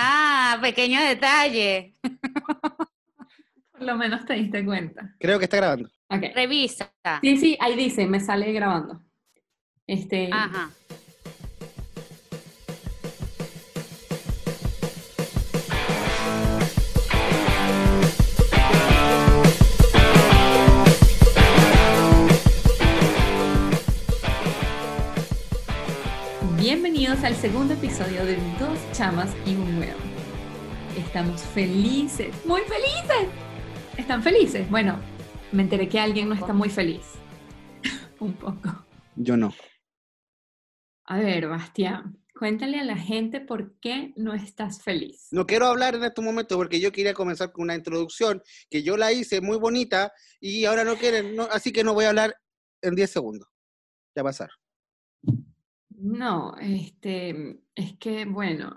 Ah, pequeño detalle. Por lo menos te diste cuenta. Creo que está grabando. Revisa. Sí, sí, ahí dice, me sale grabando. Este, Ajá. Bienvenidos al segundo episodio de Dos Chamas y un Huevo. Estamos felices, muy felices. ¿Están felices? Bueno, me enteré que alguien no está muy feliz. un poco. Yo no. A ver, Bastián, cuéntale a la gente por qué no estás feliz. No quiero hablar en este momento porque yo quería comenzar con una introducción que yo la hice muy bonita y ahora no quieren, no- así que no voy a hablar en 10 segundos. Ya pasar. No, este, es que, bueno,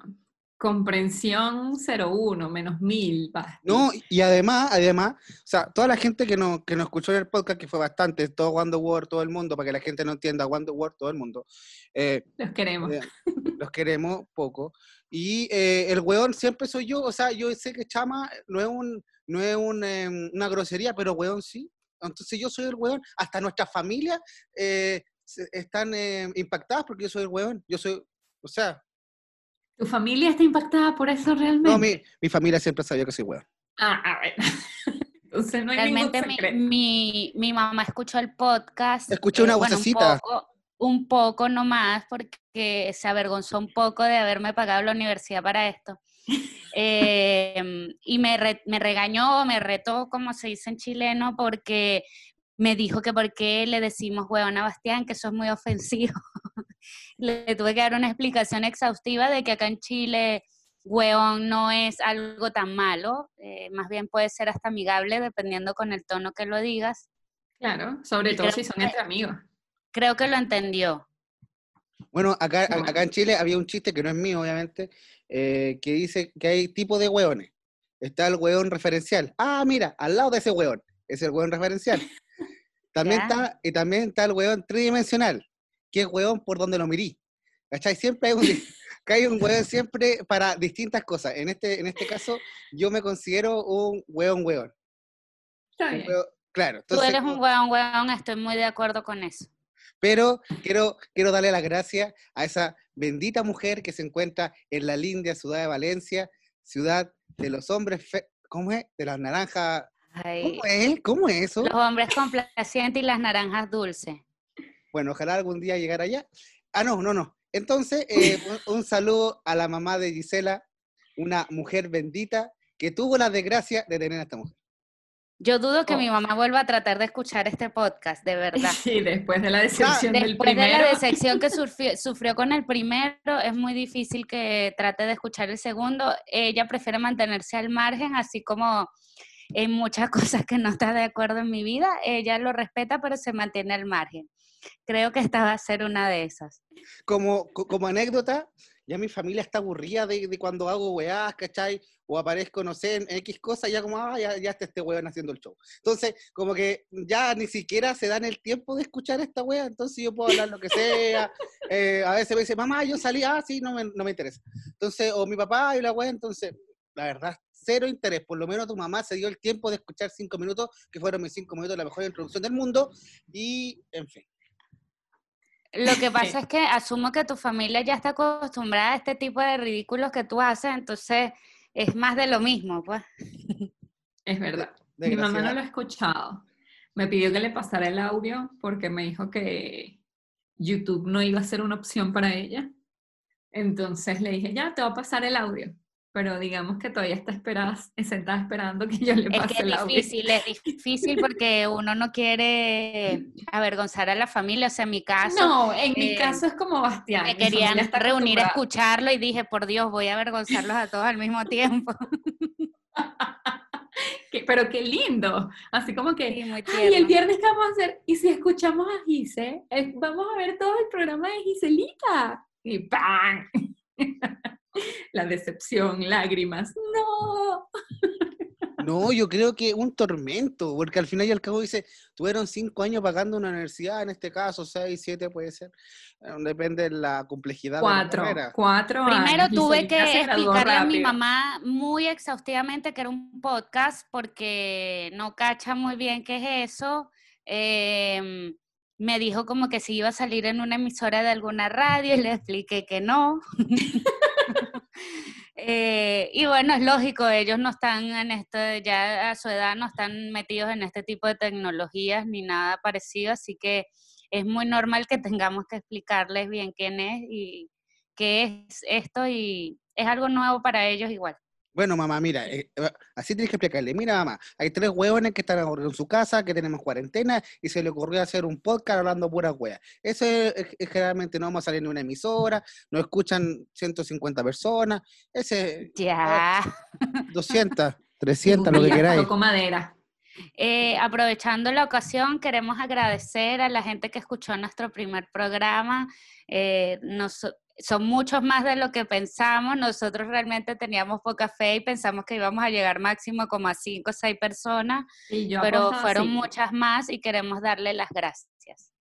comprensión 01, menos 1000, Basti. No, y además, además, o sea, toda la gente que nos, que nos escuchó en el podcast, que fue bastante, todo Wonder World, todo el mundo, para que la gente no entienda Wonder World, todo el mundo, eh, Los queremos. eh, los queremos poco. Y eh, el weón siempre soy yo, o sea, yo sé que chama no es, un, no es un, em, una grosería, pero weón sí. Entonces yo soy el weón, hasta nuestra familia eh, están eh, impactadas porque yo soy el weón. Yo soy, o sea, ¿Tu familia está impactada por eso realmente? no, mi, mi familia siempre sabía que soy weón. Ah, a ver. Entonces no hay Realmente mi, mi, mi mamá escuchó el podcast. Escuché una bueno, vocecita. Un poco, un poco nomás, porque se avergonzó un poco de haberme pagado la universidad para esto. Eh, y me, re- me regañó, me retó, como se dice en chileno, porque me dijo que por qué le decimos huevón a Bastián, que eso es muy ofensivo. le tuve que dar una explicación exhaustiva de que acá en Chile hueón no es algo tan malo, eh, más bien puede ser hasta amigable dependiendo con el tono que lo digas. Claro, sobre Y todo si son que- entre amigos. Creo que lo entendió. Bueno, acá, acá en Chile había un chiste que no es mío, obviamente, eh, que dice que hay tipo de hueones. Está el hueón referencial. Ah, mira, al lado de ese hueón. Es el hueón referencial. También Ya. está, y también está el hueón tridimensional, que es hueón por donde lo mirí. ¿Cachai? Siempre hay un, hay un hueón siempre para distintas cosas. En este, en este caso, yo me considero un hueón hueón. Está Un bien. hueón- claro. Tú eres un hueón, hueón, estoy muy de acuerdo con eso. Pero quiero, quiero darle las gracias a esa bendita mujer que se encuentra en la linda ciudad de Valencia, ciudad de los hombres, fe- ¿cómo es? De las naranjas, Ay, ¿cómo es? ¿Cómo es eso? los hombres complacientes y las naranjas dulces. Bueno, ojalá algún día llegar allá. Ah, no, no, no. Entonces, eh, un, un saludo a la mamá de Gisela, una mujer bendita que tuvo la desgracia de tener a esta mujer. Yo dudo que Oh. mi mamá vuelva a tratar de escuchar este podcast, de verdad. Sí, después de la decepción del Después de la decepción que sufrió, sufrió con el primero, es muy difícil que trate de escuchar el segundo. Ella prefiere mantenerse al margen, así como en muchas cosas que no está de acuerdo en mi vida. Ella lo respeta, pero se mantiene al margen. Creo que esta va a ser una de esas. como, co- como anécdota, ya mi familia está aburrida de, de cuando hago weás, ¿cachai? O aparezco, no sé, en X cosas, ya como, ah, ya, ya está este weón haciendo el show. Entonces, como que ya ni siquiera se dan el tiempo de escuchar esta wea, entonces yo puedo hablar lo que sea. eh, a veces me dice, mamá, yo salí, ah, sí, no me, no me interesa. Entonces, o mi papá y la wea, entonces, la verdad, cero interés. Por lo menos tu mamá se dio el tiempo de escuchar cinco minutos, que fueron mis cinco minutos, la mejor introducción del mundo, y, en fin. Lo que pasa es que asumo que tu familia ya está acostumbrada a este tipo de ridículos que tú haces, entonces es más de lo mismo, pues. Es verdad. Mi mamá no lo ha escuchado. Me pidió que le pasara el audio porque me dijo que YouTube no iba a ser una opción para ella. Entonces le dije, ya, te voy a pasar el audio. Pero digamos que todavía está esperada, sentada esperando que yo le Es pase que el es difícil, es difícil porque uno no quiere avergonzar a la familia, o sea, en mi caso, No, en mi eh, caso es como Bastián. me mi querían reunir a escucharlo y dije, por Dios, voy a avergonzarlos a todos al mismo tiempo. Que- Pero qué lindo. Así como que, Sí, muy ay, el viernes qué vamos a hacer. Y si escuchamos a Gise, Eh, vamos a ver todo el programa de Giselita. Y ¡pam! La decepción, lágrimas. No. No, yo creo que un tormento, porque al final y al cabo dice, tuvieron cinco años pagando una universidad, en este caso, seis, siete puede ser, eh, depende de la complejidad de la Cuatro, cuatro Primero años, tuve que explicarle a mi mamá muy exhaustivamente que era un podcast porque no cacha muy bien qué es eso. Em, me dijo como que si iba a salir en una emisora de alguna radio y le expliqué que no. Eh, y bueno, es lógico, ellos no están en esto, ya a su edad no están metidos en este tipo de tecnologías ni nada parecido, así que es muy normal que tengamos que explicarles bien quién es y qué es esto y es algo nuevo para ellos igual. Bueno, mamá, mira, eh, eh, así tienes que explicarle. Mira, mamá, hay tres hueones que están en su casa, que tenemos cuarentena, y se le ocurrió hacer un podcast hablando pura hueá. Eso es, generalmente no vamos a salir en una emisora, nos escuchan 150 personas, ese Ya. 200, 300, lo que queráis. madera. Eh, aprovechando la ocasión, queremos agradecer a la gente que escuchó nuestro primer programa. Eh, nos- son muchos más de lo que pensamos. Nosotros realmente teníamos poca fe y pensamos que íbamos a llegar máximo como a cinco o seis personas, Y yo pero fueron así. muchas más y queremos darle las gracias.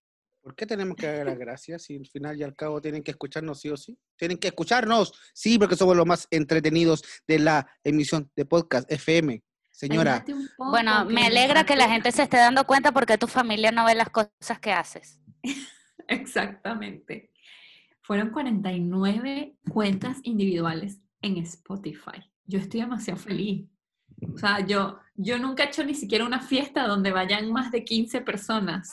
¿Por qué tenemos que dar las gracias si al final y al cabo tienen que escucharnos sí o sí? Tienen que escucharnos, sí, porque somos los más entretenidos de la emisión de podcast FM. Señora, poco, Bueno, me alegra que la gente se esté dando cuenta porque tu familia no ve las cosas que haces. Exactamente. Fueron 49 cuentas individuales en Spotify. Yo estoy demasiado feliz. O sea, yo, yo nunca he hecho ni siquiera una fiesta donde vayan más de 15 personas.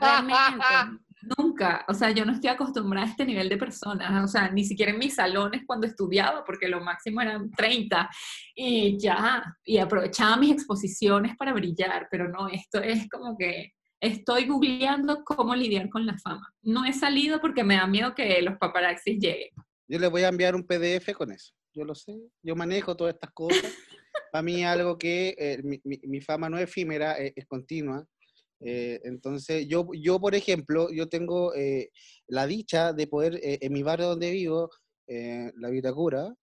Realmente. Nunca. O sea, yo no estoy acostumbrada a este nivel de personas. O sea, ni siquiera en mis salones cuando estudiaba, porque lo máximo eran 30. Y ya. Y aprovechaba mis exposiciones para brillar. Pero no, esto es como que estoy googleando cómo lidiar con la fama. No he salido porque me da miedo que los paparazzis lleguen. Yo les voy a enviar un PDF con eso. Yo lo sé, yo manejo todas estas cosas. Para mí algo que eh, mi, mi- mi fama no es efímera, es, es continua. Eh, entonces, yo, yo, por ejemplo, yo tengo eh, la dicha de poder, eh, en mi barrio donde vivo, eh, la Vitacura,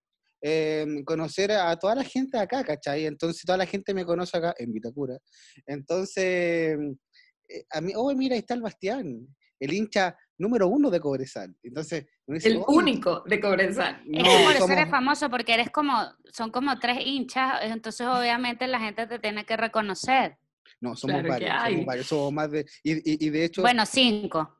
eh, conocer a toda la gente acá, ¿cachai? Entonces, toda la gente me conoce acá en Vitacura. Entonces, eh, a mí, oh, mira, ahí está el Bastián, el hincha número uno de Cobresal. Entonces, uno dice, El "Oye, único de Cobresal. Es no, que por eso somos- eres famoso, porque eres como, son como tres hinchas, entonces obviamente la gente te tiene que reconocer. No, somos Claro varios, somos varios, somos más de... Y, y- y de hecho, Bueno, cinco.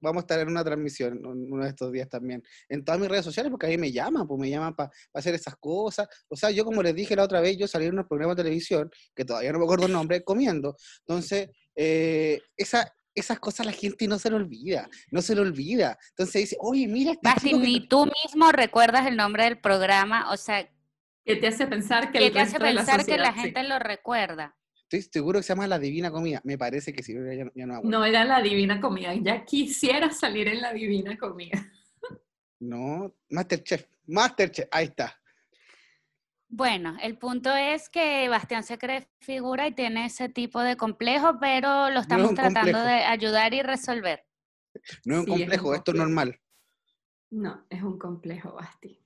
Vamos a estar en una transmisión un- uno de estos días también, en todas mis redes sociales, porque a mí me llaman, pues me llaman para hacer esas cosas. O sea, yo como les dije la otra vez, yo salí en un programa de televisión, que todavía no me acuerdo el nombre, comiendo. Entonces, eh, esa, esas cosas la gente no se le olvida, no se le olvida. Entonces dice, oye, mira, este Basti, chico que- ni tú mismo recuerdas el nombre del programa, o sea, ¿Qué te hace pensar que que el te hace resto de la pensar que la sí? gente lo recuerda. Estoy seguro que se llama La Divina Comida. Me parece que sí, pero ya, no- ya no me acuerdo. No era la divina comida. Ya quisiera salir en la divina comida. No, Masterchef, Masterchef, ahí está. Bueno, el punto es que Bastián se cree figura y tiene ese tipo de complejo, pero lo estamos tratando complejo. de ayudar y resolver. No es un Sí, es un complejo, esto es normal. No, es un complejo, Basti.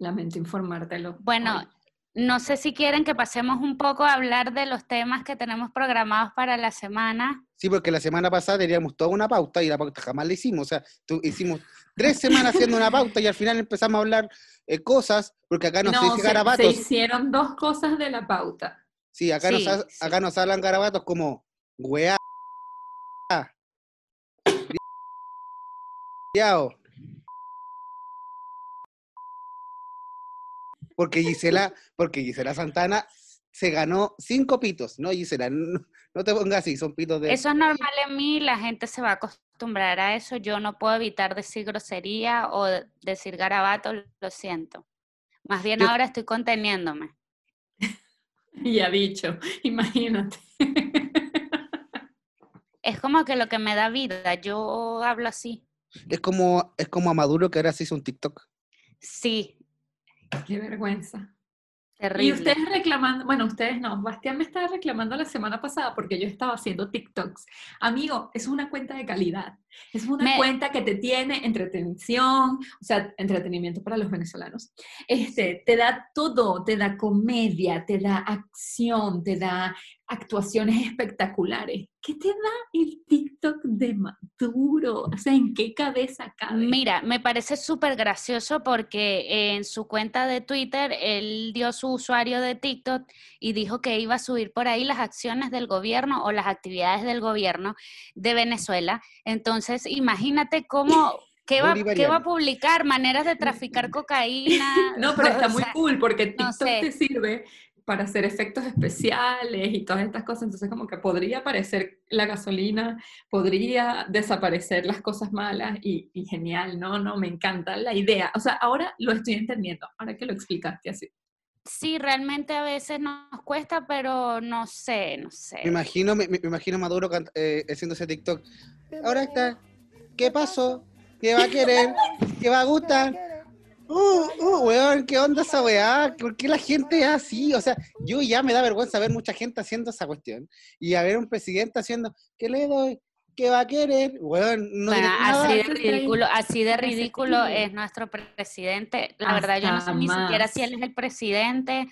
Lamento informártelo. Bueno, hoy. No sé si quieren que pasemos un poco a hablar de los temas que tenemos programados para la semana. Sí, porque la semana pasada teníamos toda una pauta y la pauta jamás la hicimos. O sea, tu- hicimos tres semanas haciendo una pauta y al final empezamos a hablar eh, cosas, porque acá no, se dice se, garabatos. se hicieron dos cosas de la pauta. Sí, acá, nos, Sí, ha- sí. acá nos hablan garabatos como weá. Porque Gisela, porque Gisela Santana se ganó cinco pitos, ¿no, Gisela? No, no te pongas así, son pitos de... Eso es normal en mí, la gente se va a acostumbrar a eso. Yo no puedo evitar decir grosería o de- decir garabato, lo siento. Más bien Yo- ahora estoy conteniéndome. Y ha dicho, imagínate. Es como que lo que me da vida, yo hablo así. Es como, es como a Maduro que ahora se hizo un TikTok. Sí, Qué vergüenza. terrible. Y ustedes reclamando, bueno, ustedes no, Bastián me estaba reclamando la semana pasada porque yo estaba haciendo TikToks. Amigo, es una cuenta de calidad. Es una Me- cuenta que te tiene entretención, o sea, entretenimiento para los venezolanos. Este, te da todo, te da comedia, te da acción, te da actuaciones espectaculares. ¿Qué te da el TikTok de Maduro? O sea, ¿en qué cabeza cabe? Mira, me parece súper gracioso porque en su cuenta de Twitter él dio su usuario de TikTok y dijo que iba a subir por ahí las acciones del gobierno o las actividades del gobierno de Venezuela. Entonces, imagínate cómo, ¿qué va, qué va a publicar? Maneras de traficar cocaína. No, pero está muy cool porque no TikTok sé. te sirve para hacer efectos especiales y todas estas cosas. Entonces, como que podría aparecer la gasolina, podría desaparecer las cosas malas y, y genial, ¿no? No, me encanta la idea. O sea, ahora lo estoy entendiendo, ahora que lo explicaste así. Sí, realmente a veces nos cuesta, pero no sé, no sé. Me imagino, me, me imagino Maduro eh, haciendo ese TikTok. Ahora está. ¿Qué pasó? ¿Qué va a querer? ¿Qué va a gustar? Uh, uh, weón, ¿qué onda esa weá? ¿Por qué la gente es así? O sea, yo ya me da vergüenza ver mucha gente haciendo esa cuestión. Y a ver un presidente haciendo, ¿qué le doy? ¿Qué va a querer? No Bueno, nada. así de ridículo, así de ridículo es nuestro presidente. La verdad, yo no sé ni siquiera si él es el presidente.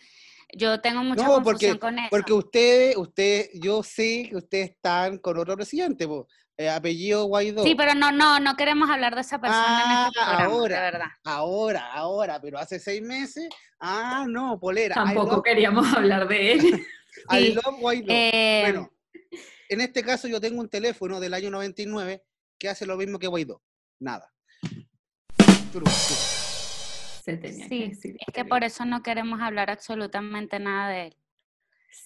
Yo tengo mucha No, confusión porque, con eso. porque ustedes, usted, yo sé que ustedes están con otro presidente, po, eh, apellido Guaidó. Sí, pero no, no, no queremos hablar de esa persona en este Ah, programa, ahora. de verdad. Ahora, ahora, pero hace seis meses, ah, no, polera. Tampoco love- queríamos hablar de él. I Sí, love Guaidó. Eh, Bueno, en este caso yo tengo un teléfono del año 99 que hace lo mismo que Guaidó. Nada. Turu, turu. Se tenía que sí, decir. es que por eso no queremos hablar absolutamente nada de él.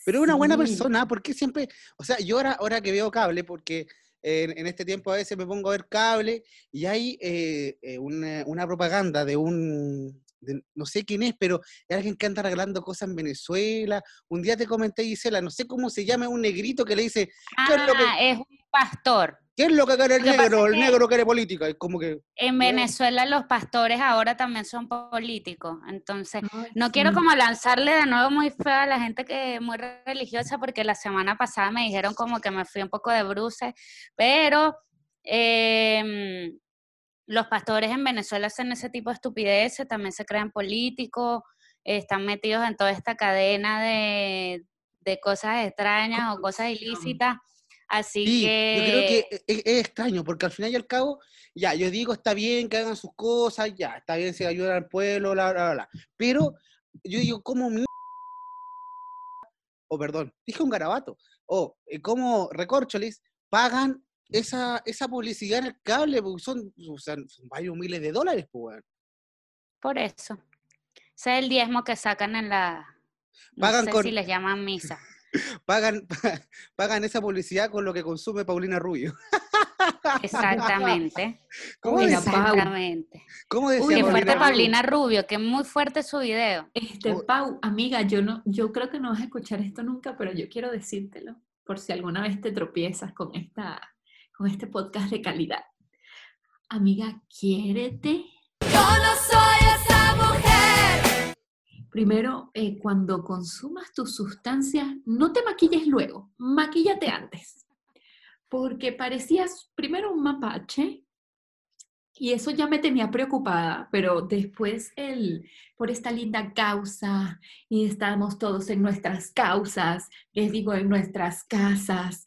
Pero es una buena persona, porque siempre, o sea, yo ahora, ahora que veo cable, porque en, en este tiempo a veces me pongo a ver cable y hay eh, eh, una, una propaganda de un, de- no sé quién es, pero es alguien que anda arreglando cosas en Venezuela. Un día te comenté, Gisela, no sé cómo se llama, un negrito que le dice, ¿Qué es lo que- Ah, es un pastor. ¿qué es lo que quiere el negro? El negro quiere política. Es como que, En. Venezuela los pastores ahora también son políticos. Entonces, Ay, No sí. quiero como lanzarle de nuevo muy feo a la gente que es muy religiosa, porque la semana pasada me dijeron como que me fui un poco de bruces, pero em, los pastores en Venezuela hacen ese tipo de estupideces, también se crean políticos, están metidos en toda esta cadena de, de cosas extrañas o cosas ilícitas. Así Sí, que, yo creo que e- es, es extraño, porque al final y al cabo, ya, yo digo, está bien que hagan sus cosas, ya, está bien si ayudan al pueblo, bla, bla, bla. Pero yo digo, ¿cómo mi... O perdón, dije un garabato. O eh, cómo Recorcholis pagan esa, esa publicidad en el cable, porque son, o sea, son varios miles de dólares, pues, por eso. Ese es el diezmo que sacan en la... No Pagan sé con- si les llaman misa. Pagan, pagan esa publicidad con lo que consume Paulina Rubio. Exactamente. ¿Cómo. Exactamente. cómo decía Uy, Qué Paulina fuerte Rubio. Paulina Rubio, que muy fuerte su video. Este. Pau, amiga, yo no, yo creo que no vas a escuchar esto nunca, pero yo quiero decírtelo, por si alguna vez te tropiezas con esta, con este podcast de calidad. Amiga, quiérete. Yo no soy esa mujer. Primero, eh, cuando consumas tus sustancias, no te maquilles luego, maquíllate antes. Porque parecías primero un mapache y eso ya me tenía preocupada, pero después el, por esta linda causa y estábamos todos en nuestras causas, les digo, en nuestras casas.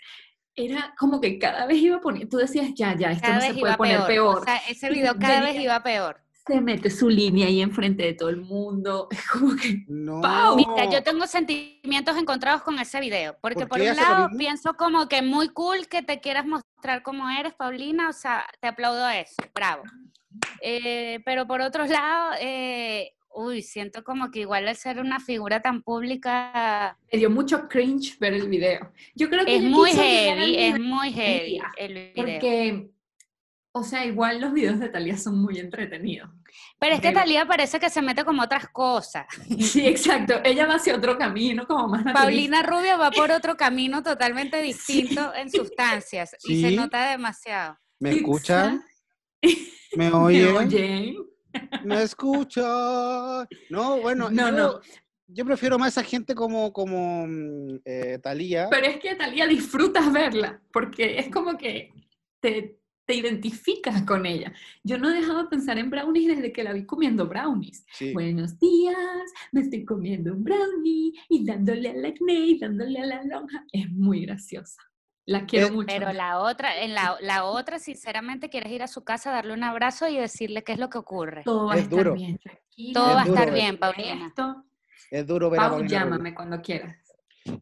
Era como que cada vez iba poniendo, tú decías, ya, ya, esto Cada no se puede poner peor. peor. O sea, ese video cada vez iba peor. se mete su línea ahí enfrente de todo el mundo. Es como que No. Pau. Mira, yo tengo sentimientos encontrados con ese video, porque ¿Por un lado pienso como que muy cool que te quieras mostrar como eres, Paulina, o sea, te aplaudo eso, bravo. Eh, pero por otro lado, eh, uy, siento como que igual al ser una figura tan pública me dio mucho cringe ver el video. Yo creo que es muy heavy, es muy heavy el video. Porque, o sea, igual los videos de Talía son muy entretenidos. Pero es que pero- Talía parece que se mete como otras cosas. Sí, exacto. Ella va hacia otro camino, como más Paulina Rubio va por otro camino totalmente distinto en sustancias y se Sí. nota demasiado. ¿Me escuchan? ¿Me Oye. oyen? ¿Me escuchan? No, bueno, No, yo, no. yo prefiero más a gente como, como mm, eh, Thalía. Pero es que Talía disfrutas verla, porque es como que te, te identificas con ella. Yo no he dejado de pensar en brownies desde que la vi comiendo brownies. Sí. Buenos días, me estoy comiendo un brownie y dándole al acné y dándole a la lonja. Es muy graciosa. La quiero mucho. Pero la otra, en la, la otra, sinceramente, quieres ir a su casa, darle un abrazo y decirle qué es lo que ocurre. Todo va a Es estar duro. bien, tranquila. Todo va a estar es bien, Paulina. Esto, Es duro ver a Pau, Paulina Rubio. llámame cuando quieras.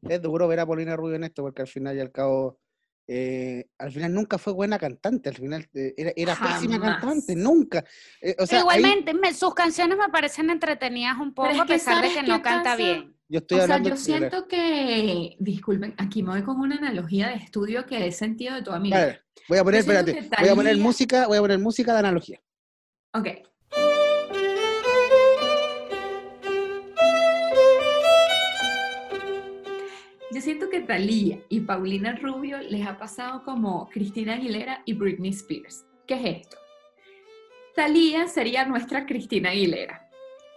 Es duro ver a Paulina Rubio en esto, porque al final y al cabo, eh, al final nunca fue buena cantante, al final eh, era, era pésima cantante, nunca. Eh, o sea, Pero ahí igualmente, me- sus canciones me parecen entretenidas un poco, es a pesar de ¿sabes que no canta pasa? bien. Yo estoy o sea, yo siento que, disculpen, aquí me voy con una analogía de estudio que he sentido de toda mi vida. voy a poner, espérate, voy a poner música, voy a poner música de analogía. Ok. Yo siento que Thalía y Paulina Rubio les ha pasado como Cristina Aguilera y Britney Spears. ¿Qué es esto? Thalía sería nuestra Cristina Aguilera.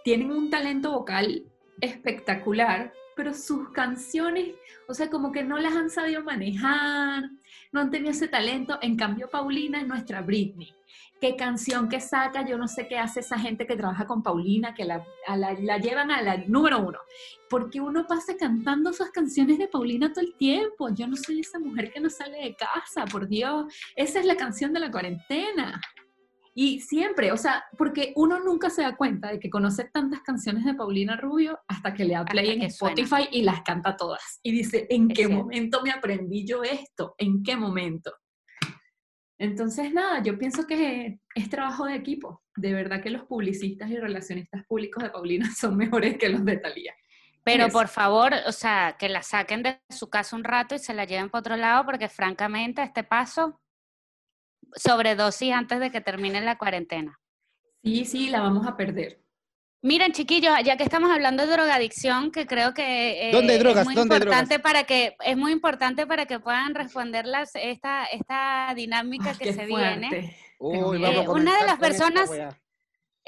Tienen un talento vocal espectacular, pero sus canciones, o sea, como que no las han sabido manejar, no han tenido ese talento. En cambio, Paulina es nuestra Britney qué canción que saca, yo no sé qué hace esa gente que trabaja con Paulina, que la, la, llevan a la número uno. Porque uno pasa cantando esas canciones de Paulina todo el tiempo. Yo no soy esa mujer que no sale de casa, por Dios. Esa es la canción de la cuarentena. Y siempre, o sea, porque uno nunca se da cuenta de que conoce tantas canciones de Paulina Rubio hasta que le da play en suena. Spotify y las canta todas. Y dice, ¿en Es qué cierto. momento me aprendí yo esto? ¿En qué momento? Entonces, nada, yo pienso que es trabajo de equipo. De verdad que los publicistas y relacionistas públicos de Paulina son mejores que los de Talía. Pero Eso. por favor, o sea, que la saquen de su casa un rato y se la lleven para otro lado, porque francamente, este paso, sobredosis antes de que termine la cuarentena. Sí, sí, la vamos a perder. Miren, chiquillos, ya que estamos hablando de drogadicción, que creo que eh, ¿Dónde hay drogas? es muy ¿Dónde hay importante para que es muy importante para que puedan responder las, esta esta dinámica Ay, que se fuerte. viene. Tengo Uy, miedo. vamos a Eh, una de las esta personas-.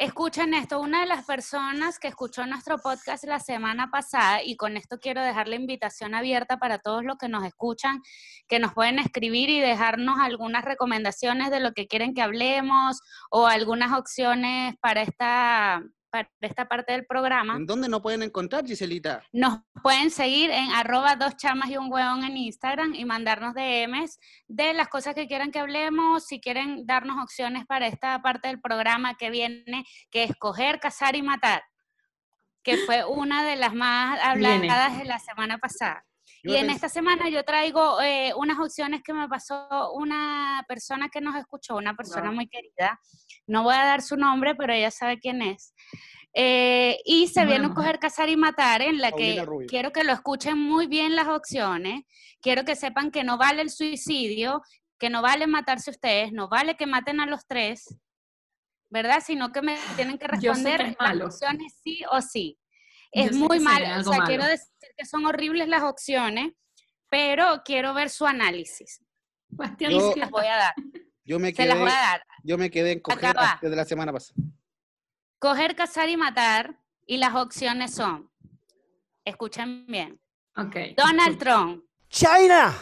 Escuchen esto, una de las personas que escuchó nuestro podcast la semana pasada, y con esto quiero dejar la invitación abierta para todos los que nos escuchan, que nos pueden escribir y dejarnos algunas recomendaciones de lo que quieren que hablemos o algunas opciones para esta, para esta parte del programa. ¿En dónde no pueden encontrar, Giselita? Nos pueden seguir en arroba dos chamas y un hueón en Instagram y mandarnos DMs de las cosas que quieran que hablemos, si quieren darnos opciones para esta parte del programa que viene, que es coger, cazar y matar, que fue una de las más Viene. habladas de la semana pasada. Yo Y en esta semana yo traigo eh, unas opciones que me pasó una persona que nos escuchó, una persona muy querida. No voy a dar su nombre, pero ella sabe quién es. Eh, y se viene un coger, cazar y matar, en la Paulina que Rubio. quiero que lo escuchen muy bien las opciones. Quiero que sepan que no vale el suicidio, que no vale matarse ustedes, no vale que maten a los tres, ¿verdad? Sino que me tienen que responder es malo. las opciones sí o sí. Es muy se mal, viene o sea, quiero malo. decir que son horribles las opciones, pero quiero ver su análisis. Bastián, Y Yo- se las voy a dar, Yo me se quedé, las voy a dar. yo me quedé en coger desde la semana pasada. Coger, cazar y matar, y las opciones son, escuchen bien, Ok. Donald Trump, China.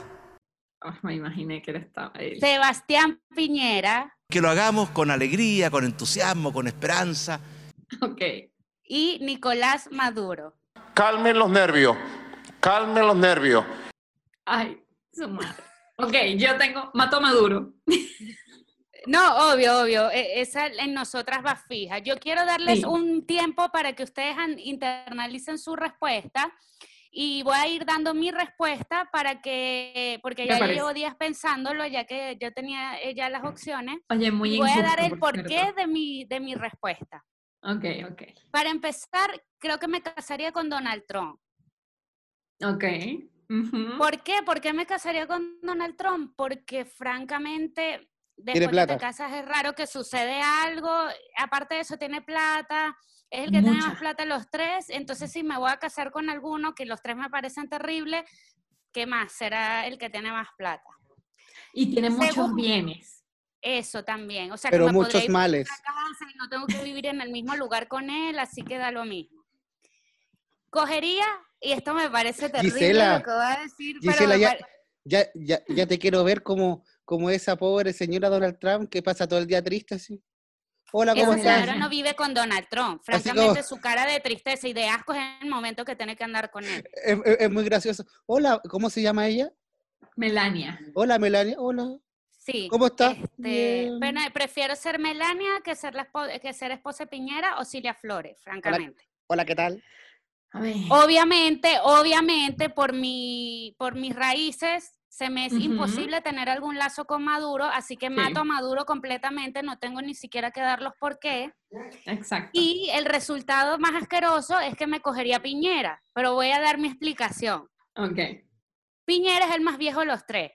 Oh, me imaginé que era esta. él. Sebastián Piñera Que lo hagamos con alegría, con entusiasmo, con esperanza. Ok. y Nicolás Maduro. Calmen los nervios, calmen los nervios. Ay, su madre. Ok, yo tengo. Mato a Maduro. No, obvio, obvio. e- Esa en nosotras va fija. Yo quiero darles Sí. un tiempo para que ustedes internalicen su respuesta y voy a ir dando mi respuesta para que, porque ya yo llevo días pensándolo, ya que yo tenía eh, ya las opciones. Oye, muy y voy a dar el por porqué de mi, de mi respuesta. Ok, ok. Para empezar, creo que me casaría con Donald Trump. Ok. ¿Por qué? ¿Por qué me casaría con Donald Trump? Porque francamente, después que te casas es raro que sucede algo. Aparte de eso, tiene plata. Es el que tiene más plata los tres. Entonces, si me voy a casar con alguno, que los tres me parecen terribles, ¿qué más? Será el que tiene más plata. Y tiene muchos Según- bienes. Eso también. O sea, Pero que me muchos ir males. a casa y no tengo que vivir en el mismo lugar con él, así que da lo mismo. Cogería, y esto me parece terrible Gisela, lo que voy a decir, pero Gisela, me ya, pare- ya, ya, ya te quiero ver como, como esa pobre señora Donald Trump que pasa todo el día triste así. Hola, ¿cómo Esa señora no vive con Donald Trump. Francamente, como- su cara de tristeza y de asco es en el momento que tiene que andar con él. Es, es- es muy gracioso. Hola, ¿cómo se llama ella? Melania. Hola, Melania. Hola. Sí. ¿Cómo estás? Este, prefiero ser Melania que ser, la espo- que ser esposa de Piñera o Cilia Flores, francamente. Hola, ¿qué tal? Obviamente, obviamente, por, mi, por mis raíces, se me es imposible tener algún lazo con Maduro, así que Sí. mato a Maduro completamente, no tengo ni siquiera que dar los por qué. Exacto. Y el resultado más asqueroso es que me cogería Piñera, pero voy a dar mi explicación. Ok. Piñera es el más viejo de los tres.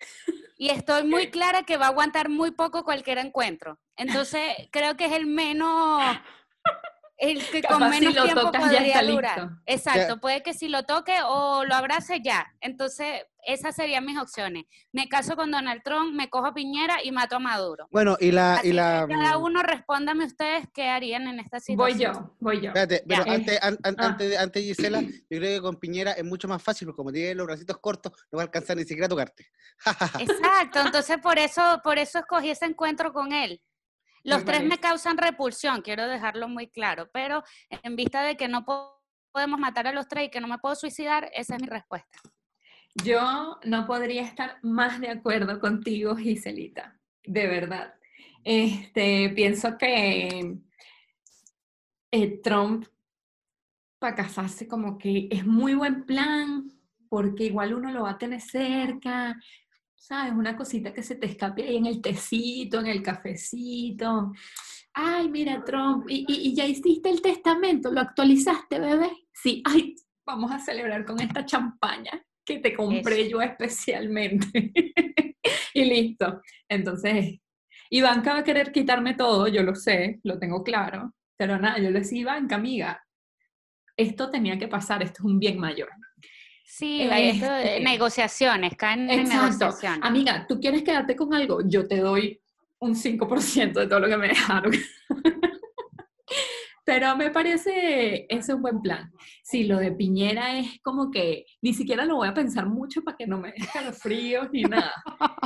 Y estoy muy clara que va a aguantar muy poco cualquier encuentro. Entonces, creo que es el menos. El que con Capaz si menos lo tiempo tocas ya podría está durar. listo. Exacto, puede que si lo toque o lo abrace ya. Entonces, esas serían mis opciones. Me caso con Donald Trump, me cojo a Piñera y mato a Maduro. Bueno, y la... Así Y la que cada mm, uno respóndame ustedes qué harían en esta Voy situación. yo, voy yo. Espérate, pero antes, an- an- Ah. antes, de- antes, Gisela, yo creo que con Piñera es mucho más fácil, porque como tiene los bracitos cortos, no va a alcanzar ni siquiera a tocarte. Exacto, entonces por eso, por eso escogí ese encuentro con él. Los Me tres me causan repulsión, quiero dejarlo muy claro, pero en vista de que no po- podemos matar a los tres y que no me puedo suicidar, esa es mi respuesta. Yo no podría estar más de acuerdo contigo, Giselita, de verdad. Este, pienso que eh, Trump para casarse como que es muy buen plan, porque igual uno lo va a tener cerca, ¿sabes? Una cosita que se te escape ahí en el tecito, en el cafecito. Ay, mira, Trump, ¿y, y- y ya hiciste el testamento? ¿Lo actualizaste, bebé? Sí, ay, vamos a celebrar con esta champaña que te compré Eso. yo especialmente. y listo. Entonces, Ivanka va a querer quitarme todo, yo lo sé, lo tengo claro, pero nada, yo le decía, Ivanka, amiga, esto tenía que pasar, esto es un bien mayor. Sí, esto de negociaciones, caen en negociaciones. Amiga, ¿tú quieres quedarte con algo? Yo te doy un 5% de todo lo que me dejaron. Pero me parece, es un buen plan. Sí, lo de Piñera es como que ni siquiera lo voy a pensar mucho para que no me dé escalofríos ni nada.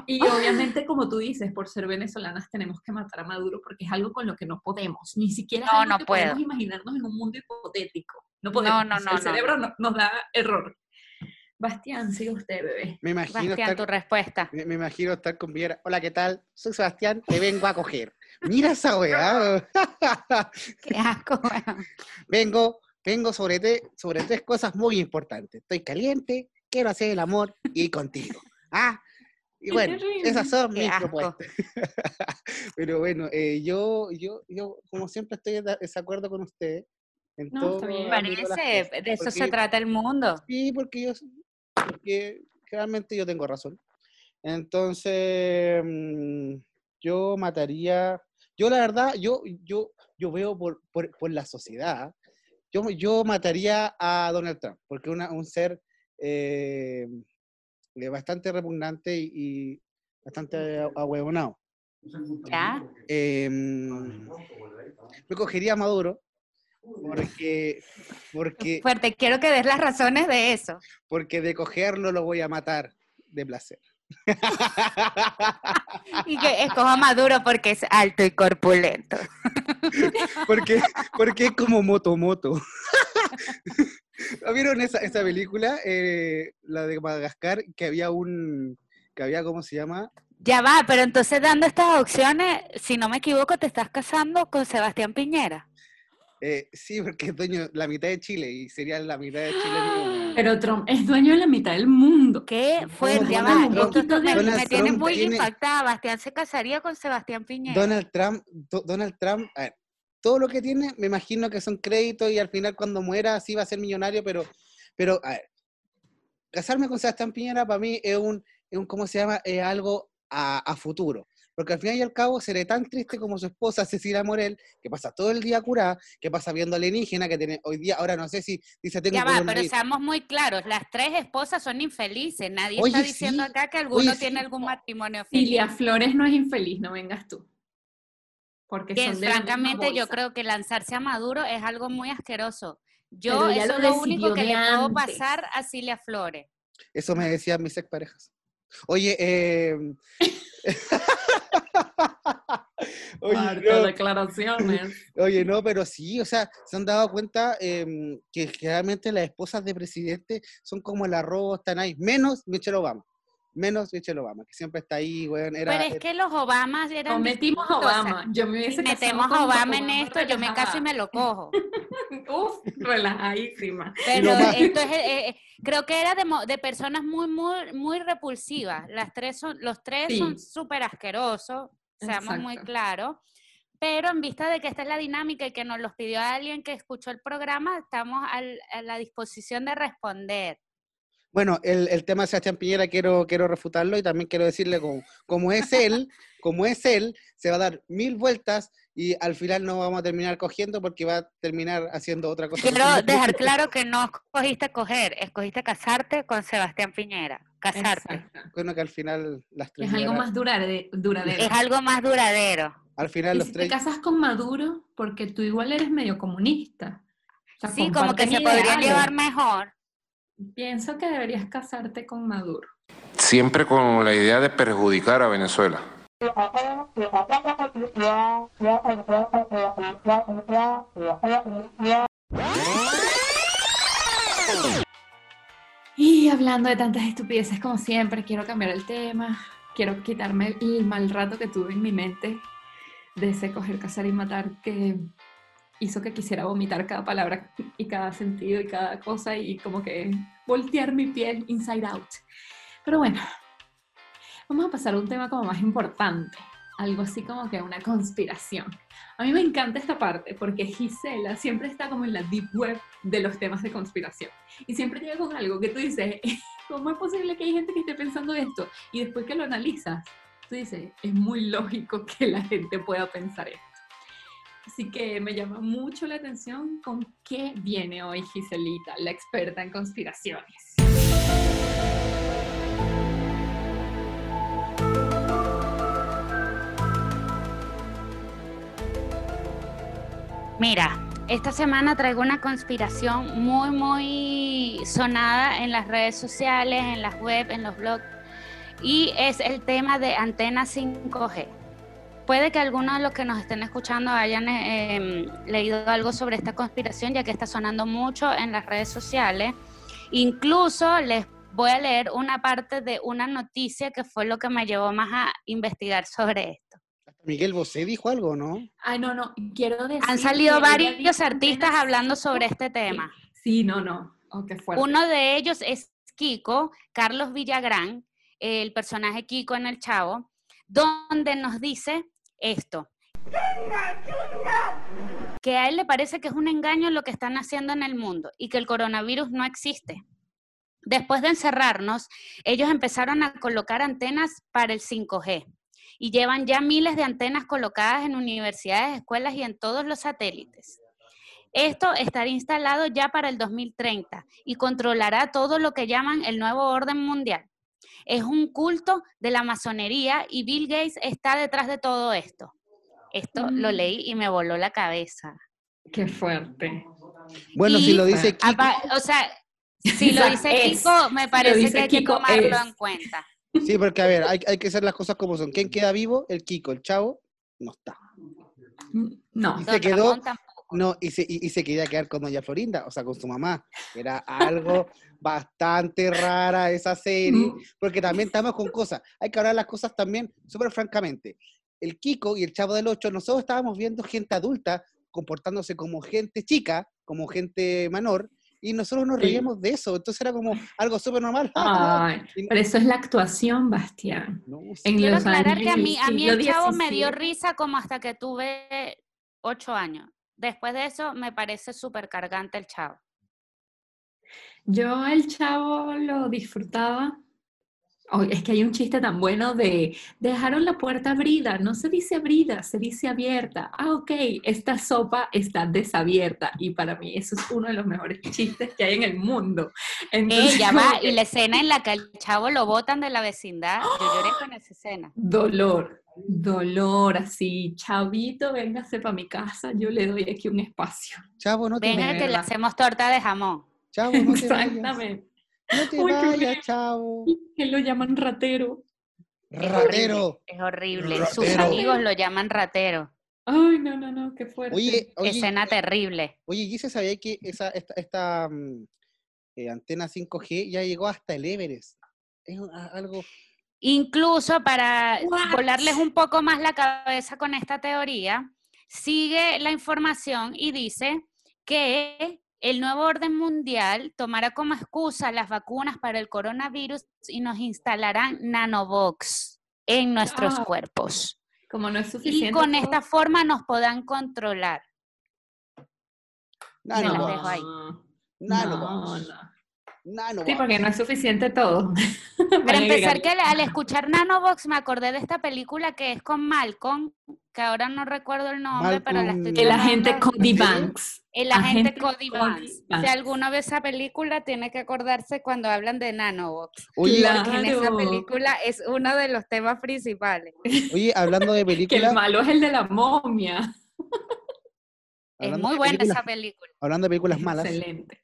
Y obviamente, como tú dices, por ser venezolanas tenemos que matar a Maduro porque es algo con lo que no podemos. Ni siquiera es No, algo no que podemos puedo. imaginarnos en un mundo hipotético. No podemos. no, o sea, no, el no, cerebro no- nos da error. Bastián, sigue usted, bebé. Me imagino, Bastián, tu estar, respuesta. me, me imagino estar con Piñera. Hola, ¿qué tal? Soy Sebastián, te vengo a coger. Mira esa weá. Qué asco, weón. vengo, vengo sobre, te- sobre tres cosas muy importantes. Estoy caliente, quiero hacer el amor y contigo. Ah, y bueno, esas son Qué mis asco. propuestas. Pero bueno, eh, yo, yo, yo, como siempre, estoy en desacuerdo con usted. En No, todo está bien. Parece, de eso se trata el mundo. Sí, porque yo, porque realmente yo tengo razón. Entonces, mm, yo mataría, yo la verdad, yo, yo, yo veo por, por, por la sociedad, yo, yo mataría a Donald Trump, porque es un ser eh, eh, bastante repugnante y, y bastante ahueonado. ¿Ya? Em, me cogería a Maduro, porque, porque, Fuerte, quiero que des las razones de eso. porque de cogerlo lo voy a matar de placer. Y que escoja Maduro porque es alto y corpulento. Porque, porque es como moto moto. ¿No ¿Vieron esa, esa película? Eh, la de Madagascar, que había un, que había, ¿cómo se llama? Ya va, pero entonces dando estas opciones, si no me equivoco, te estás casando con Sebastián Piñera. Eh, sí, porque es dueño la mitad de Chile y sería la mitad de Chile. mío. Pero Trump es dueño de la mitad del mundo. ¿Qué fuerte? Ya Donald Trump- me, Donald me tiene Trump muy tiene- impactada. Bastián se casaría con Sebastián Piñera. Donald Trump, Do- Donald Trump, a ver, todo lo que tiene, me imagino que son créditos y al final cuando muera sí va a ser millonario, pero, pero a ver, casarme con Sebastián Piñera para mí es un, es un ¿cómo se llama? Es algo a, a futuro. Porque al final y al cabo seré tan triste como su esposa Cecilia Morel, que pasa todo el día curada, que pasa viendo alienígena, que tiene hoy día, ahora no sé si dice tengo Ya va, pero seamos muy claros, las tres esposas son infelices. Nadie Oye, está diciendo sí, acá que alguno oye, tiene sí. algún matrimonio feliz. Cilia Flores no es infeliz, no vengas tú. Porque Que, son de francamente yo creo que lanzarse a Maduro es algo muy asqueroso. Yo eso lo es lo único que le puedo pasar a Cilia Flores. Eso me decían mis exparejas. Oye, eh... Oye, no, declaraciones. oye, no, pero sí, o sea, se han dado cuenta em, que generalmente las esposas de presidente son como el arroz, están ahí, menos Michelle Obama, menos Michelle Obama, que siempre está ahí, weón, era, Pero es que los Obamas eran O metimos a distintos, o sea, Obama. Yo me hubiese metemos con a Obama en esto, yo me caso y me lo cojo. Uf, relajadísima. Pero esto es, eh, eh, creo que era de, mo- de personas muy, muy, muy repulsivas. Las tres son, los tres Sí. son súper asquerosos, seamos muy claros. Pero en vista de que esta es la dinámica y que nos los pidió alguien que escuchó el programa, estamos al- a la disposición de responder. Bueno, el, el tema de Sebastián Piñera quiero, quiero refutarlo y también quiero decirle como, como es él, como es él, se va a dar mil vueltas y al final no vamos a terminar cogiendo porque va a terminar haciendo otra cosa. Quiero dejar claro que no escogiste coger, escogiste casarte con Sebastián Piñera. Casarte. Exacto. Bueno, que al final las tres Es algo más durade- duradero. Es algo más duradero. Al final Y los si te tres... casas con Maduro, porque tú igual eres medio comunista. O sea, Sí, como que se podría llevar mejor. Pienso que deberías casarte con Maduro. Siempre con la idea de perjudicar a Venezuela. Y hablando de tantas estupideces como siempre, quiero cambiar el tema. Quiero quitarme el mal rato que tuve en mi mente de ese coger, cazar y matar que hizo que quisiera vomitar cada palabra y cada sentido y cada cosa y como que voltear mi piel inside out. Pero bueno, vamos a pasar a un tema como más importante, algo así como que una conspiración. A mí me encanta esta parte porque Gisela siempre está como en la deep web de los temas de conspiración y siempre llega con algo que tú dices, ¿cómo es posible que hay gente que esté pensando esto? Y después que lo analizas, tú dices, es muy lógico que la gente pueda pensar esto. Así que me llama mucho la atención con qué viene hoy Giselita, la experta en conspiraciones. Mira, esta semana traigo una conspiración muy, muy sonada en las redes sociales, en las web, en los blogs, y es el tema de antenas 5G. Puede que algunos de los que nos estén escuchando hayan eh, em, leído algo sobre esta conspiración, ya que está sonando mucho en las redes sociales. Incluso les voy a leer una parte de una noticia que fue lo que me llevó más a investigar sobre esto. Miguel Bosé dijo algo, ¿no? Ay, no, no, quiero decir. Han salido varios artistas hablando sobre 5G. este tema. Sí, no, no. Oh, qué fuerte. Uno de ellos es Kiko, Carlos Villagrán, el personaje Kiko en El Chavo, donde nos dice esto. Que a él le parece que es un engaño lo que están haciendo en el mundo y que el coronavirus no existe. Después de encerrarnos, ellos empezaron a colocar antenas para el 5G y llevan ya miles de antenas colocadas en universidades, escuelas y en todos los satélites. Esto estará instalado ya para el 2030 y controlará todo lo que llaman el nuevo orden mundial. Es un culto de la masonería y Bill Gates está detrás de todo esto. Esto lo Mm. leí y me voló la cabeza. Qué fuerte. Bueno, Y- si lo dice Kiko, Apa- o sea, si lo dice es. Kiko, me parece que hay que tomarlo es. en cuenta. sí, porque a ver, hay, hay que hacer las cosas como son. ¿Quién queda vivo? El Kiko, el Chavo, no está. No. Y se quedó-. No, y se, y, y se quería quedar con Doña Florinda, o sea, con su mamá. Era algo bastante rara esa serie, porque también estamos con cosas. Hay que hablar las cosas también, súper francamente. El Kiko y el Chavo del Ocho, nosotros estábamos viendo gente adulta comportándose como gente chica, como gente menor, y nosotros nos Sí. reíamos de eso. Entonces era como algo súper normal. Ay, pero eso es la actuación, Bastián. No, sí. En Quiero aclarar años que a mí, a mí el chavo me dio risa como hasta que tuve ocho años. Después de eso me parece súper cargante el chavo. Yo el chavo lo disfrutaba. Oh, es que hay un chiste tan bueno de dejaron la puerta abrida, no se dice abrida, se dice abierta. Ah, ok, esta sopa está desabierta y para mí eso es uno de los mejores chistes que hay en el mundo. Entonces, Ella va y la escena en la que el chavo lo botan de la vecindad. Yo lloré con esa escena. Dolor, dolor, así, chavito, véngase para mi casa, yo le doy aquí un espacio. Chavo, no te Venga vayas. que le hacemos torta de jamón. Chavo, no te vayas. Exactamente. No te Uy, vayas, chavo. Que lo llaman ratero. Es Ratero. horrible, Es horrible. Sus amigos lo llaman ratero. Ay, no, no, no, qué fuerte. Oye, oye, Escena terrible. oye, Gise, ¿sabía que esa, esta, esta, mm, eh, antena 5G ya llegó hasta el Everest? Es algo... Incluso para What? volarles un poco más la cabeza con esta teoría, sigue la información y dice que el nuevo orden mundial tomará como excusa las vacunas para el coronavirus y nos instalarán nanobox en nuestros Ah, cuerpos. Como no es Y suficiente. con todo- esta forma nos podrán controlar. Nano, las no, box, dejo ahí. nano, no, box, no. Sí, porque no es suficiente todo. Para empezar, que al- escuchar Nanobox me acordé de esta película que es con Malcolm, que ahora no recuerdo el nombre, pero la estoy El agente Cody. Banks. El agente Agente Cody Banks. Si alguno ve esa película, tiene que acordarse cuando hablan de Nanobox. Oye, Claro. Porque en esa película es uno de los temas principales. oye, hablando de Que el películas, malo es el de la momia. Es muy buena películas- esa película. hablando de películas malas, Excelente.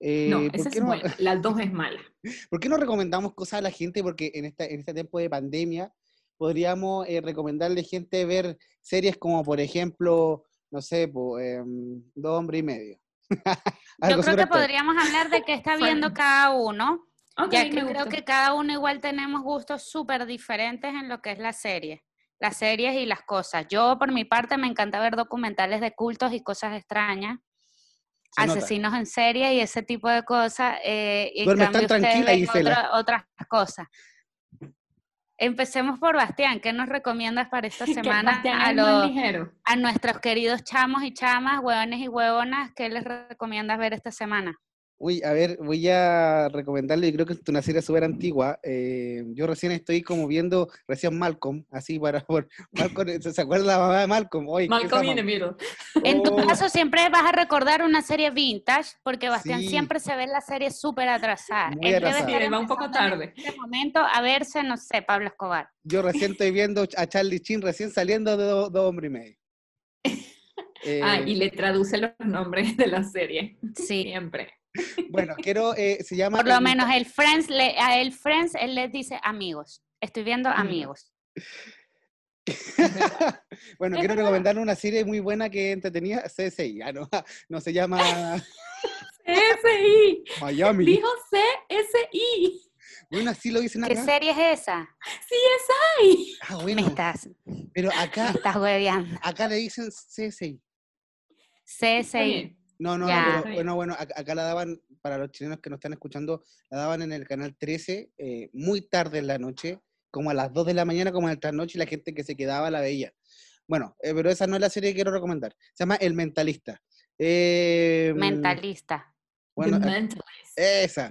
Eh, No, ¿por, esa es no, buena. La dos es mala. por qué no recomendamos cosas a la gente? Porque en, esta, en este tiempo de pandemia podríamos eh, recomendarle gente ver series como, por ejemplo, no sé, po, em, Dos Hombres y Medio. Yo creo que podríamos hablar de qué está viendo cada uno, Ok, ya que creo que cada uno igual tenemos gustos súper diferentes en lo que es la serie. Las series y las cosas. Yo, por mi parte, me encanta ver documentales de cultos y cosas extrañas. Se nota. asesinos en serie y ese tipo de cosas. Eh, y en Duermes tan cambio ustedes tranquila, ven Gisela. otra- otras cosas. Empecemos por Bastián. ¿Qué nos recomiendas para esta semana los, a nuestros queridos chamos y chamas, hueones y huevonas? ¿Qué les recomiendas ver esta semana? Uy, a ver, voy a recomendarle, yo creo que es una serie súper antigua. eh, yo recién estoy como viendo, recién Malcolm, así para... Por, Malcolm, ¿se acuerda la mamá de Malcolm? ¿qué Malcolm esa in the mamá? Middle. En tu Oh, caso siempre vas a recordar una serie vintage, porque Bastián Sí. siempre se ve la serie súper atrasada. Muy Él debe. Sí, va un poco tarde. En este momento a verse, no sé, Pablo Escobar. Yo recién estoy viendo a Charlie Chin recién saliendo de Do- Dos Hombres y Medio. Eh, Ah, y le traduce los nombres de la serie. Sí. Siempre. Bueno, quiero, eh, se llama... Por lo El menos el Friends, le, a el Friends, él les dice amigos. Estoy viendo amigos. bueno, quiero recomendarle una serie muy buena que entretenía, CSI, ya no, no se llama CSI. Miami. Dijo CSI. Bueno, así lo dicen ¿Qué serie es esa? CSI. Ah, Me bueno, estás, pero me acá, estás hueveando. acá le dicen CSI. CSI. No, no, pero bueno, bueno, acá, acá la daban, para los chilenos que nos están escuchando, la daban en el canal 13, eh, muy tarde en la noche, como a las 2 de la mañana, como en el trasnoche, y la gente que se quedaba la veía. Bueno, eh, pero esa no es la serie que quiero recomendar. Se llama El Mentalista. Eh, Mentalista. Bueno, The eh, Mentalist. esa.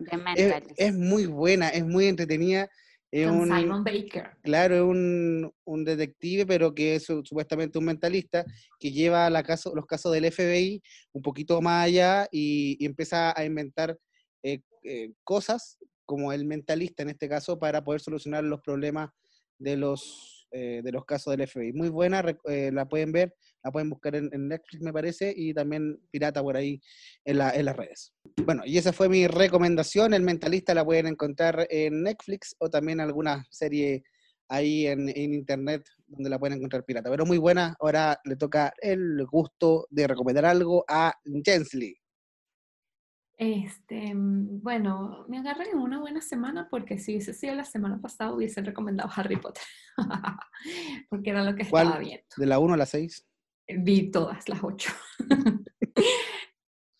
Es muy buena, es muy entretenida. Es Con un, Simon Baker. Claro, es un, un detective, pero que es su- supuestamente un mentalista que lleva la caso, los casos del FBI un poquito más allá y, y empieza a inventar eh, eh, cosas como el mentalista en este caso para poder solucionar los problemas de los, eh, de los casos del FBI. Muy buena, la pueden ver, la pueden buscar en, en Netflix me parece y también pirata por ahí en, la- en las redes. Bueno, y esa fue mi recomendación. El Mentalista la pueden encontrar en Netflix o también alguna serie ahí en, en internet donde la pueden encontrar pirata. Pero muy buena. Ahora le toca el gusto de recomendar algo a Jensley. Este, bueno, me agarré en una buena semana porque si hubiese sido la semana pasada hubiesen recomendado Harry Potter. porque era lo que ¿Cuál? estaba viendo. De la 1 a la 6. Vi todas las ocho.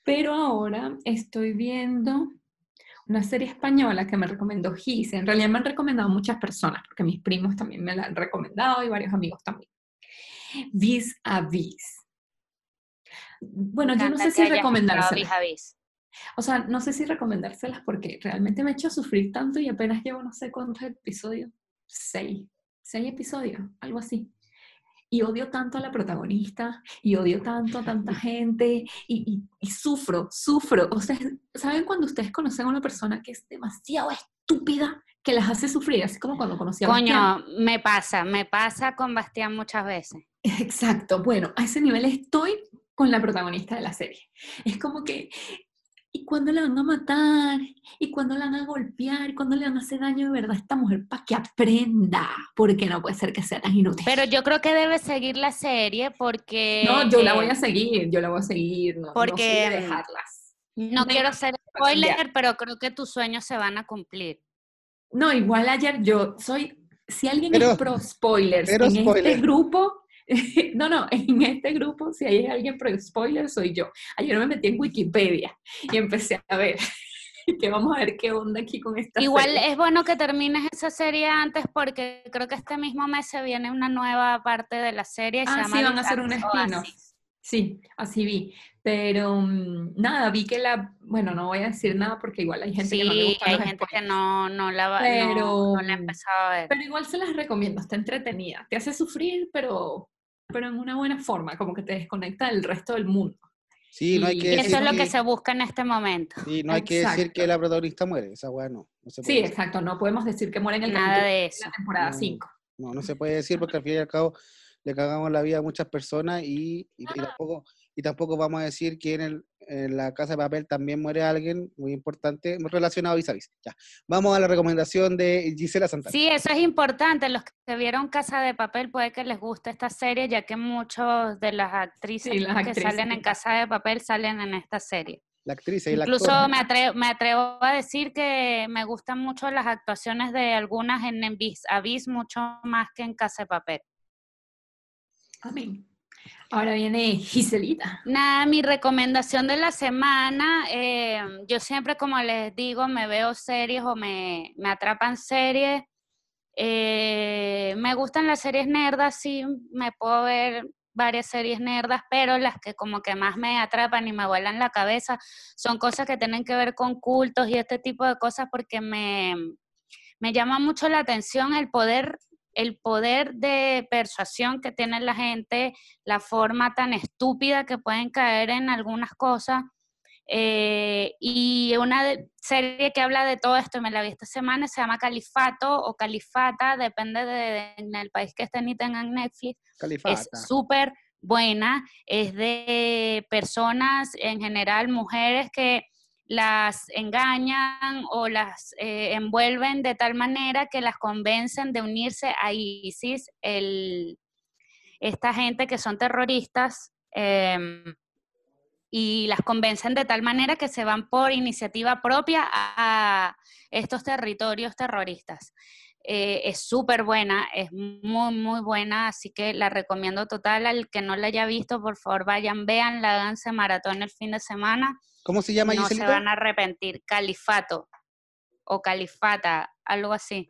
Pero ahora estoy viendo una serie española que me recomendó Gise. En realidad me han recomendado muchas personas, porque mis primos también me la han recomendado y varios amigos también. Vis a Vis. Bueno, yo no sé si recomendárselas. Vis. O sea, no sé si recomendárselas porque realmente me ha hecho sufrir tanto y apenas llevo no sé cuántos episodios. Seis. Seis episodios, algo así. Y odio tanto a la protagonista y odio tanto a tanta gente y, y- y sufro, sufro. O sea, ¿saben cuando ustedes conocen a una persona que es demasiado estúpida que las hace sufrir? Así como cuando conocí a Bastián. Coño, me pasa, me pasa con Bastián muchas veces. Exacto, bueno, a ese nivel estoy con la protagonista de la serie. Es como que ¿y cuándo la van a matar? ¿Y cuándo la van a golpear? ¿Y cuándo le van a hacer daño de verdad a esta mujer para que aprenda? Porque no puede ser que sea tan inútil. Pero yo creo que debe seguir la serie porque... no, yo la eh, voy a seguir, yo la voy a seguir, no, no Porque, de mm, dejarlas. No Me- quiero cambiar. spoiler, pero creo que tus sueños se van a cumplir. No, igual ayer yo soy, si alguien Pero- es pro spoilers en spoiler. este grupo, no, no, en este grupo, si hay alguien pro spoilers, soy yo. Ayer me metí en Wikipedia y empecé a ver, que vamos a ver qué onda aquí con esta Igual serie. es bueno que termines esa serie antes porque creo que este mismo mes se viene una nueva parte de la serie. se Ah, sí, van a hacer un spin-off. Sí, así vi. Pero mm, nada, vi que la, bueno, no voy a decir nada porque igual hay gente que no le Sí, gustan hay los gente que spoilers. no, no la va, Pero, no, la ha empezado a ver. Pero igual se las recomiendo, está entretenida. Te hace sufrir, pero, pero en una buena forma, como que te desconecta del resto del mundo. Sí, no hay Y que Y decir eso es lo que, que se busca en este momento. sí, no hay que decir que la protagonista muere. Esa weá no. no se puede Sí, decir. exacto, no podemos decir que muere en el Nada de eso. la temporada No. 5. No, no se puede decir porque al fin y al cabo le cagamos la vida a muchas personas y, y- y tampoco, y tampoco vamos a decir que en, el- en la casa de papel también muere alguien muy importante relacionado a vis a vis. Ya. Vamos a la recomendación de Gisela Santana. Sí, eso es importante. Los que vieron Casa de Papel puede que les guste esta serie, ya que muchos de las actrices Sí, las que actrices salen en Casa de Papel salen en esta serie. La actriz y Incluso actor. me atrevo, me atrevo a decir que me gustan mucho las actuaciones de algunas en, en Vis a Vis, mucho más que en Casa de Papel. Amén. Ahora viene Giselita. Nada, mi recomendación de la semana, eh, yo siempre, como les digo, me veo series o me, me atrapan series. Eh, me gustan las series nerdas, sí, me puedo ver varias series nerdas, pero las que como que más me atrapan y me vuelan la cabeza son cosas que tienen que ver con cultos y este tipo de cosas porque me, me llama mucho la atención el poder, el poder de persuasión que tiene la gente, la forma tan estúpida que pueden caer en algunas cosas. Eh, y una de- serie que habla de todo esto, me la vi esta semana, se llama Califato o Califata, depende de, de- en el país que estén y tengan Netflix. Califata. Es súper buena, es de personas, en general mujeres que las engañan o las eh, envuelven de tal manera que las convencen de unirse a ISIS, el, esta gente que son terroristas, em, y las convencen de tal manera que se van por iniciativa propia a estos territorios terroristas. Eh, es súper buena, es muy, muy buena, así que la recomiendo total. Al que no la haya visto, por favor, vayan, vean, la háganse maratón el fin de semana. ¿Cómo se llama No se van a arrepentir. Califato o Califata, algo así.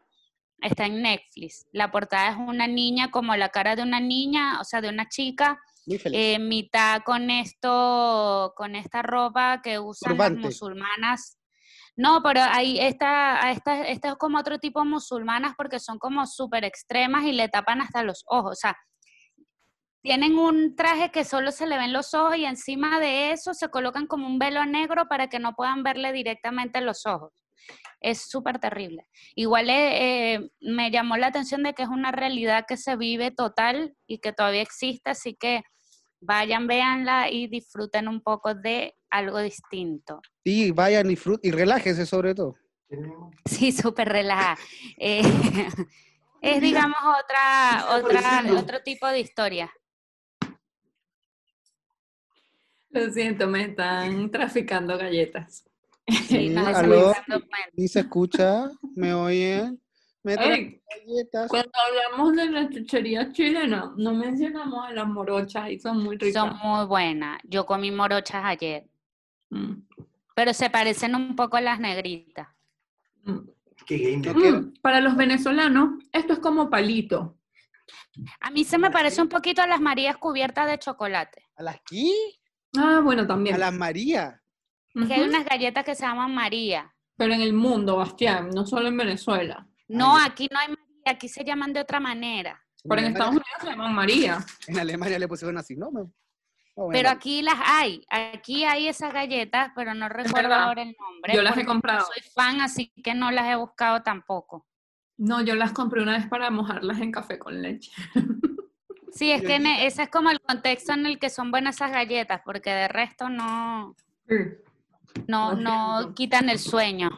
Está en Netflix. La portada es una niña, como la cara de una niña, o sea, de una chica, eh, mitad con esto, con esta ropa que usan Turbante. las musulmanas. No, pero ahí está, esta, esta es como otro tipo de musulmanas porque son como súper extremas y le tapan hasta los ojos. O sea, tienen un traje que solo se le ven los ojos y encima de eso se colocan como un velo negro para que no puedan verle directamente los ojos. Es súper terrible. Igual eh, eh, me llamó la atención de que es una realidad que se vive total y que todavía existe, así que vayan, véanla y disfruten un poco de algo distinto. Sí, vayan y, y relájense sobre todo. Sí, súper relajada. Eh, es, digamos, otra, otra, otro tipo de historia. Lo siento, me están traficando galletas. Sí, aló. Ni se escucha, me oyen, me traen Ey, galletas. cuando hablamos de la chuchería chilena, no mencionamos a las morochas y son muy ricas. Son muy buenas. Yo comí morochas ayer, Mm, pero se parecen un poco a las negritas. mm. Qué Mm, Para los venezolanos, esto es como palito. A mí se me parece un poquito a las Marías cubiertas de chocolate. ¿A las qué? Ah, bueno, también. A las María. Que hay unas galletas que se llaman María. Pero en el mundo, Bastián, no solo en Venezuela. No, Ay, aquí no hay María, aquí se llaman de otra manera. Pero en Estados Unidos se llaman María. En Alemania le pusieron así, ¿no? No, bueno. Pero aquí las hay, aquí hay esas galletas, pero no recuerdo ahora el nombre. Yo las he no comprado. Soy fan, así que no las he buscado tampoco. No, yo las compré una vez para mojarlas en café con leche. Sí, es que en e- ese es como el contexto en el que son buenas esas galletas, porque de resto no. no, no quitan el sueño.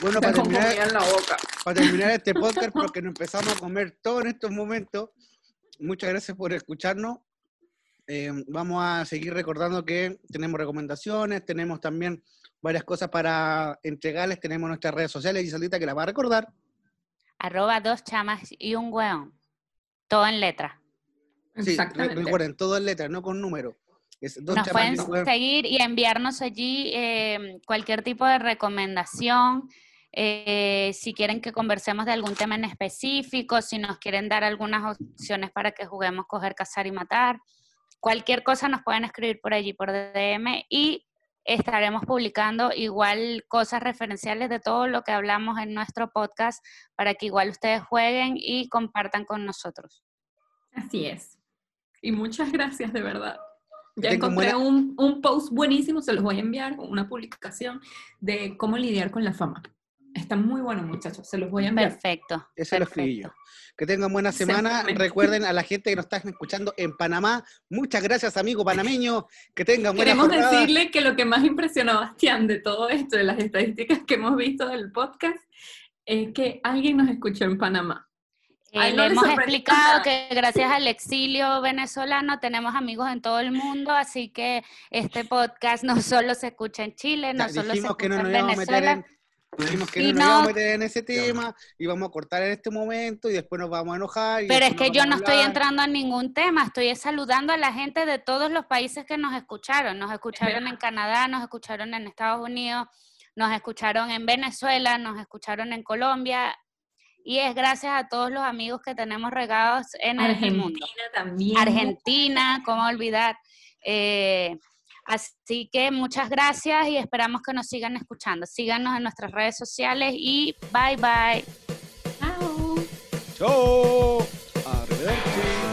Bueno, para terminar, la boca. para terminar este podcast, porque nos empezamos a comer todo en estos momentos. Muchas gracias por escucharnos. Eh, vamos a seguir recordando que tenemos recomendaciones, tenemos también varias cosas para entregarles, tenemos nuestras redes sociales y Sandita que la va a recordar. Arroba dos chamas y un hueón. Todo en letra. Sí, Exactamente. recuerden, todo en letras, no con números. Es dos Nos pueden seguir y enviarnos allí eh, cualquier tipo de recomendación. eh, si quieren que conversemos de algún tema en específico, si nos quieren dar algunas opciones para que juguemos coger, cazar y matar. Cualquier cosa nos pueden escribir por allí por DM y estaremos publicando igual cosas referenciales de todo lo que hablamos en nuestro podcast para que igual ustedes jueguen y compartan con nosotros. Así es. Y muchas gracias, de verdad. Ya encontré buena- un, un post buenísimo, se los voy a enviar, una publicación de cómo lidiar con la fama. Está muy bueno, muchachos, se los voy a enviar. Perfecto. Ese lo escribí yo. Que tengan buena semana. Recuerden a la gente que nos está escuchando en Panamá. Muchas gracias, amigo panameño. Que tengan buena Queremos jornada. decirle que lo que más impresionó a Bastián de todo esto, de las estadísticas que hemos visto del podcast, es que alguien nos escuchó en Panamá. Eh, Ay, no le hemos explicado nada. que gracias al exilio venezolano tenemos amigos en todo el mundo, así que este podcast no solo se escucha en Chile, no Ya, solo se que escucha no en Venezuela. en. Dijimos que Y no nos no- íbamos a meter en ese tema y vamos a cortar en este momento y después nos vamos a enojar. y Pero es que yo no estoy entrando a ningún tema, estoy saludando a la gente de todos los países que nos escucharon. Nos escucharon en. Canadá, nos escucharon en Estados Unidos, nos escucharon en Venezuela, nos escucharon en Colombia. Y es gracias a todos los amigos que tenemos regados en el Argentina mundo. también. Argentina, cómo olvidar. Eh, así que muchas gracias y esperamos que nos sigan escuchando. Síganos en nuestras redes sociales y bye bye. Chao. Chao. Arrivederci.